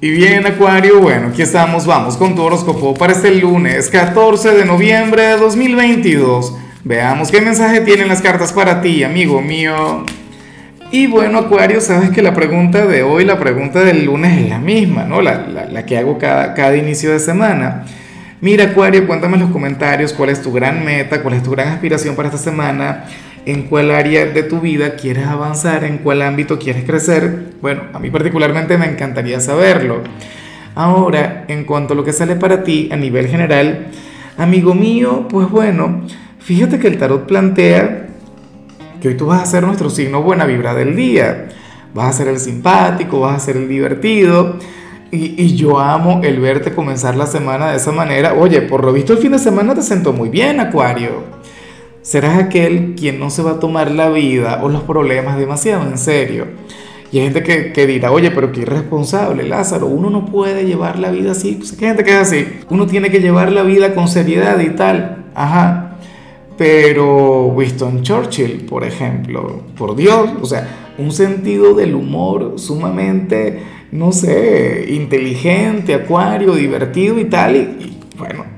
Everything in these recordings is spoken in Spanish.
Y bien, Acuario, bueno, aquí estamos, vamos con tu horóscopo para este lunes 14 de noviembre de 2022. Veamos qué mensaje tienen las cartas para ti, amigo mío. Y bueno, Acuario, sabes que la pregunta de hoy, la pregunta del lunes es la misma, ¿no? La, que hago cada, cada inicio de semana. Mira, Acuario, cuéntame en los comentarios cuál es tu gran meta, cuál es tu gran aspiración para esta semana en cuál área de tu vida quieres avanzar, en cuál ámbito quieres crecer. Bueno, a mí particularmente me encantaría saberlo. Ahora, en cuanto a lo que sale para ti a nivel general, amigo mío, pues bueno, fíjate que el tarot plantea que hoy tú vas a ser nuestro signo buena vibra del día. Vas a ser el simpático, vas a ser el divertido. Y, yo amo el verte comenzar la semana de esa manera. Oye, por lo visto el fin de semana te sentó muy bien, Acuario serás aquel quien no se va a tomar la vida o los problemas demasiado en serio. Y hay gente que, dirá, oye, pero qué irresponsable, Lázaro, uno no puede llevar la vida así. Pues gente que es así, uno tiene que llevar la vida con seriedad y tal. Ajá. Pero Winston Churchill, por ejemplo, por Dios, o sea, un sentido del humor sumamente, no sé, inteligente, acuario, divertido y tal. y bueno,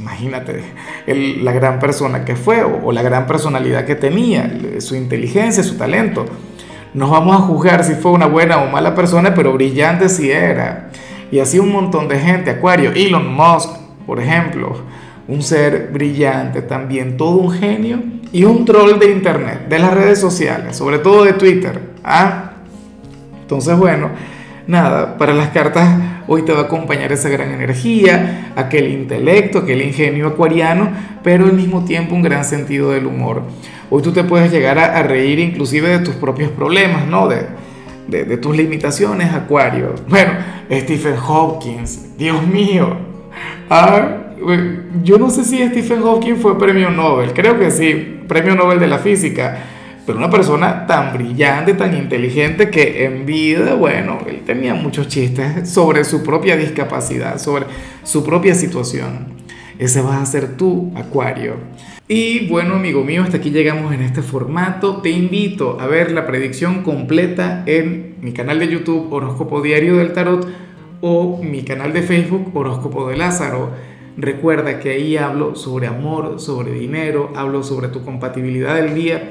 imagínate la gran persona que fue o, la gran personalidad que tenía, su inteligencia, su talento. No vamos a juzgar si fue una buena o mala persona, pero brillante sí era. Y así un montón de gente, Acuario, Elon Musk, por ejemplo, un ser brillante también, todo un genio y un troll de Internet, de las redes sociales, sobre todo de Twitter. ¿ah? Entonces, bueno, nada, para las cartas hoy te va a acompañar esa gran energía, aquel intelecto, aquel ingenio acuariano, pero al mismo tiempo un gran sentido del humor. Hoy tú te puedes llegar a, reír inclusive de tus propios problemas, ¿no? De, tus limitaciones, Acuario. Bueno, Stephen Hawking, Dios mío. Ah, yo no sé si Stephen Hawking fue premio Nobel, creo que sí, premio Nobel de la física pero una persona tan brillante, tan inteligente que en vida, bueno, él tenía muchos chistes sobre su propia discapacidad, sobre su propia situación. Ese vas a ser tú, Acuario. Y bueno, amigo mío, hasta aquí llegamos en este formato. Te invito a ver la predicción completa en mi canal de YouTube Horóscopo Diario del Tarot o mi canal de Facebook Horóscopo de Lázaro. Recuerda que ahí hablo sobre amor, sobre dinero, hablo sobre tu compatibilidad del día